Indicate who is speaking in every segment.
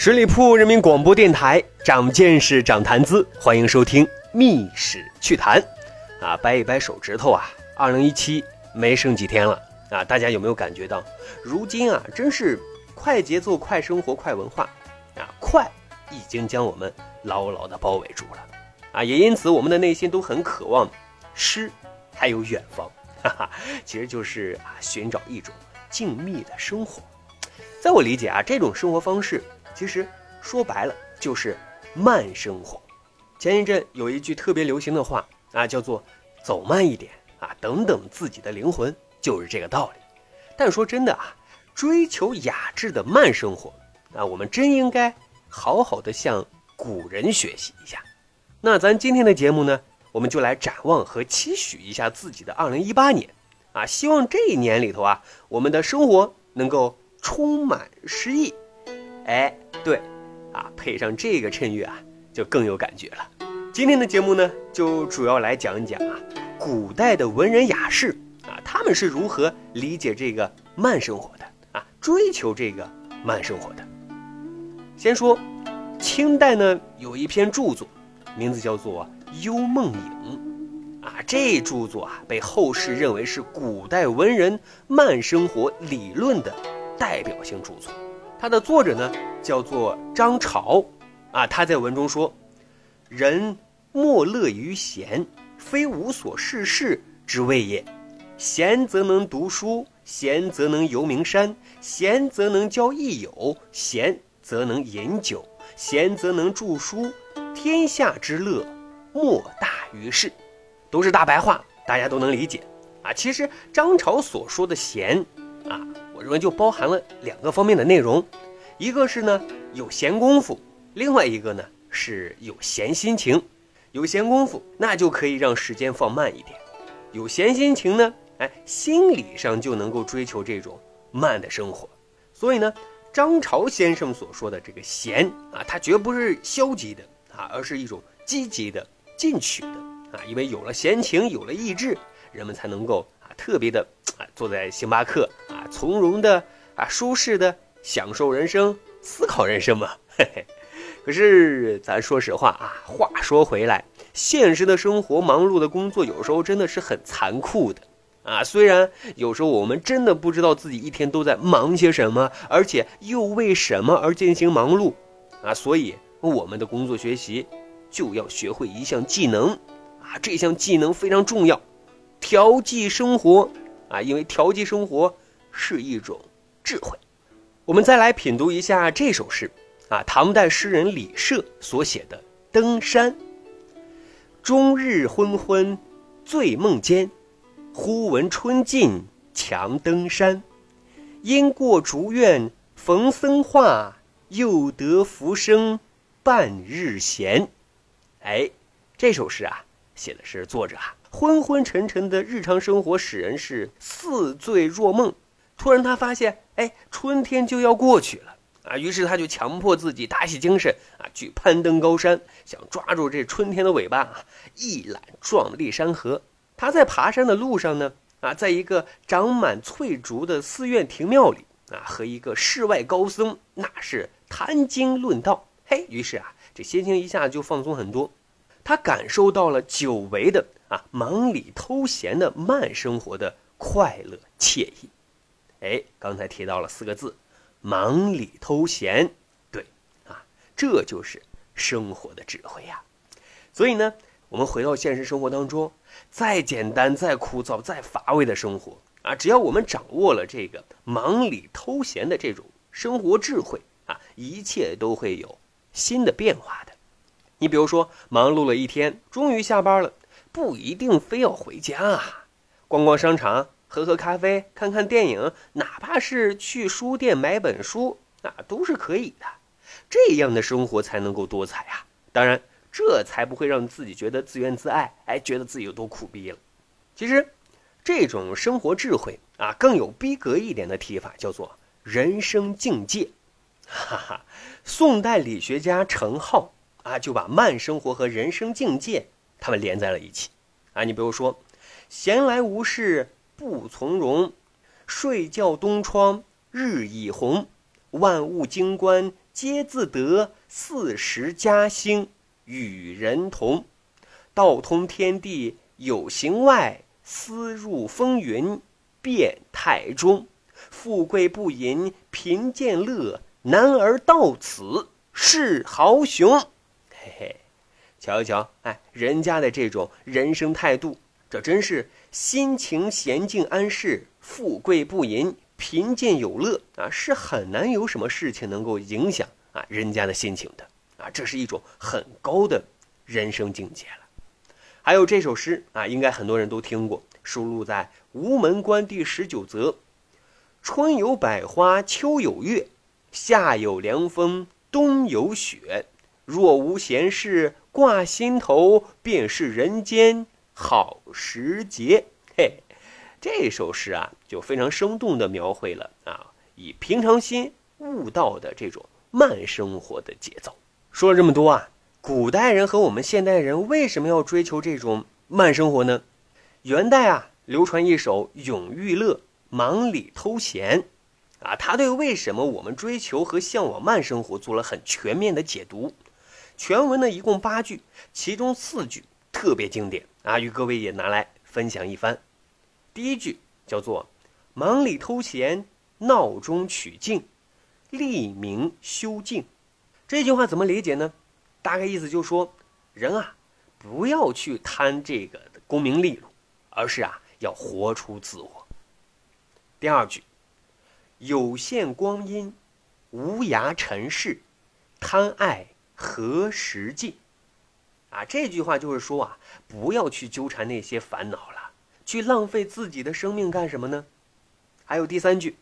Speaker 1: 十里铺人民广播电台，长见识，长谈资，欢迎收听《密史趣谈》。啊，掰一掰手指头啊，二零一七没剩几天了啊！大家有没有感觉到，如今啊，真是快节奏、快生活、快文化啊，快已经将我们牢牢的包围住了啊！也因此，我们的内心都很渴望诗，还有远方，哈哈，其实就是啊，寻找一种静谧的生活。在我理解啊，这种生活方式。其实说白了就是慢生活。前一阵有一句特别流行的话啊，叫做“走慢一点啊，等等自己的灵魂”，就是这个道理。但说真的啊，追求雅致的慢生活啊，我们真应该好好的向古人学习一下。那咱今天的节目呢，我们就来展望和期许一下自己的2018年啊，希望这一年里头啊，我们的生活能够充满诗意。哎，对，啊，配上这个衬乐啊，就更有感觉了。今天的节目呢，就主要来讲一讲啊，古代的文人雅士啊，他们是如何理解这个慢生活的啊，追求这个慢生活的。先说，清代呢有一篇著作，名字叫做《幽梦影》，啊，这著作啊被后世认为是古代文人慢生活理论的代表性著作。它的作者呢，叫做张潮，啊，他在文中说：“人莫乐于闲，非无所事事之谓也。闲则能读书，闲则能游名山，闲则能交益友，闲则能饮酒，闲则能著书。天下之乐，莫大于事。”都是大白话，大家都能理解啊。其实张潮所说的闲，啊。我认为就包含了两个方面的内容，一个是呢有闲工夫，另外一个呢是有闲心情。有闲工夫，那就可以让时间放慢一点；有闲心情呢，哎，心理上就能够追求这种慢的生活。所以呢，张潮先生所说的这个闲啊，它绝不是消极的啊，而是一种积极的、进取的啊。因为有了闲情，有了意志，人们才能够啊。特别的啊，坐在星巴克啊，从容的啊，舒适的享受人生，思考人生嘛。嘿嘿。可是咱说实话啊，话说回来，现实的生活，忙碌的工作，有时候真的是很残酷的啊。虽然有时候我们真的不知道自己一天都在忙些什么，而且又为什么而进行忙碌啊，所以我们的工作学习就要学会一项技能啊，这项技能非常重要。调剂生活啊，因为调剂生活是一种智慧。我们再来品读一下这首诗啊，唐代诗人李涉所写的《登山》。终日昏昏醉梦间，忽闻春尽强登山。因过竹院逢僧话，又得浮生半日闲。哎，这首诗啊，写的是作者啊。昏昏沉沉的日常生活使人是似醉若梦，突然他发现，哎，春天就要过去了啊！于是他就强迫自己打起精神啊，去攀登高山，想抓住这春天的尾巴啊，一览壮丽山河。他在爬山的路上呢，啊，在一个长满翠竹的寺院庭庙里啊，和一个世外高僧那是谈经论道，嘿，于是啊，这心情一下就放松很多，他感受到了久违的。啊，忙里偷闲的慢生活的快乐惬意，哎，刚才提到了四个字，忙里偷闲，对，啊，这就是生活的智慧呀。所以呢，我们回到现实生活当中，再简单、再枯燥、再乏味的生活啊，只要我们掌握了这个忙里偷闲的这种生活智慧啊，一切都会有新的变化的。你比如说，忙碌了一天，终于下班了。不一定非要回家啊，逛逛商场，喝喝咖啡，看看电影，哪怕是去书店买本书，啊，都是可以的。这样的生活才能够多彩啊！当然，这才不会让自己觉得自怨自艾，哎，觉得自己有多苦逼了。其实，这种生活智慧啊，更有逼格一点的提法叫做人生境界。哈哈，宋代理学家程颢啊，就把慢生活和人生境界他们连在了一起。啊，你比如说，闲来无事不从容，睡觉东窗日已红，万物经观皆自得，四时嘉兴与人同，道通天地有形外，思入风云变态中，富贵不淫贫贱乐。男儿到此是豪雄，嘿嘿，瞧一瞧，哎，人家的这种人生态度，这真是心情闲静安适，富贵不淫，贫贱有乐啊，是很难有什么事情能够影响啊人家的心情的啊，这是一种很高的人生境界了。还有这首诗啊，应该很多人都听过，收录在《吴门关》第十九则：“春有百花，秋有月。”夏有凉风，冬有雪。若无闲事挂心头，便是人间好时节。嘿，这首诗啊，就非常生动地描绘了啊，以平常心悟道的这种慢生活的节奏。说了这么多啊，古代人和我们现代人为什么要追求这种慢生活呢？元代啊，流传一首《永遇乐·忙里偷闲》。啊，他对为什么我们追求和向往慢生活做了很全面的解读。全文呢一共八句，其中四句特别经典啊，与各位也拿来分享一番。第一句叫做“忙里偷闲，闹中取静，立名修静”。这句话怎么理解呢？大概意思就是说，人啊，不要去贪这个功名利禄，而是啊，要活出自我。第二句。有限光阴，无涯尘世，贪爱何时尽？啊，这句话就是说啊，不要去纠缠那些烦恼了，去浪费自己的生命干什么呢？还有第三句，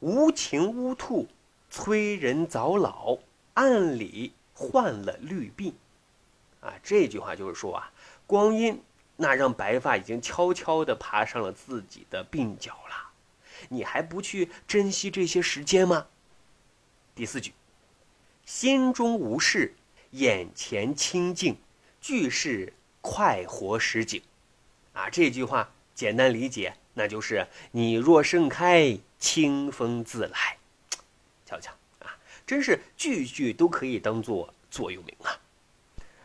Speaker 1: 无情乌兔催人早老，暗里患了绿鬓。啊，这句话就是说啊，光阴那让白发已经悄悄地爬上了自己的鬓角了。你还不去珍惜这些时间吗？第四句，心中无事，眼前清净，俱是快活时景。啊，这句话简单理解，那就是你若盛开，清风自来。瞧瞧啊，真是句句都可以当做座右铭啊。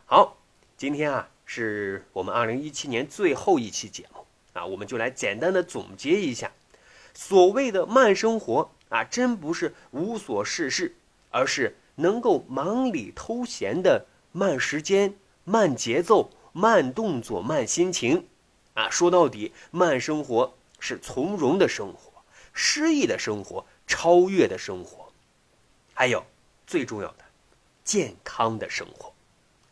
Speaker 1: 好，今天啊是我们二零一七年最后一期节目啊，我们就来简单的总结一下。所谓的慢生活啊，真不是无所事事，而是能够忙里偷闲的慢时间、慢节奏、慢动作、慢心情。啊，说到底，慢生活是从容的生活、诗意的生活、超越的生活，还有最重要的健康的生活。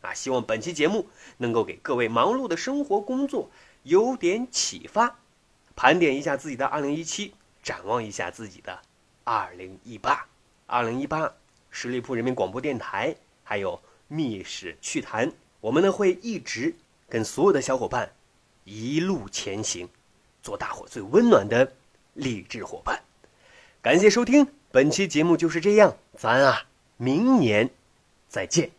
Speaker 1: 啊，希望本期节目能够给各位忙碌的生活工作有点启发。盘点一下自己的2017，展望一下自己的2018。2018，十里铺人民广播电台，还有密室趣谈，我们呢会一直跟所有的小伙伴一路前行，做大伙最温暖的励志伙伴。感谢收听本期节目，就是这样，咱啊，明年再见。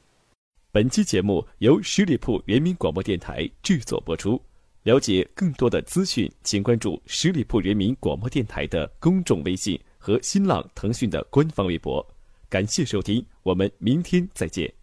Speaker 2: 本期节目由十里铺人民广播电台制作播出。了解更多的资讯，请关注十里铺人民广播电台的公众微信和新浪、腾讯的官方微博。感谢收听，我们明天再见。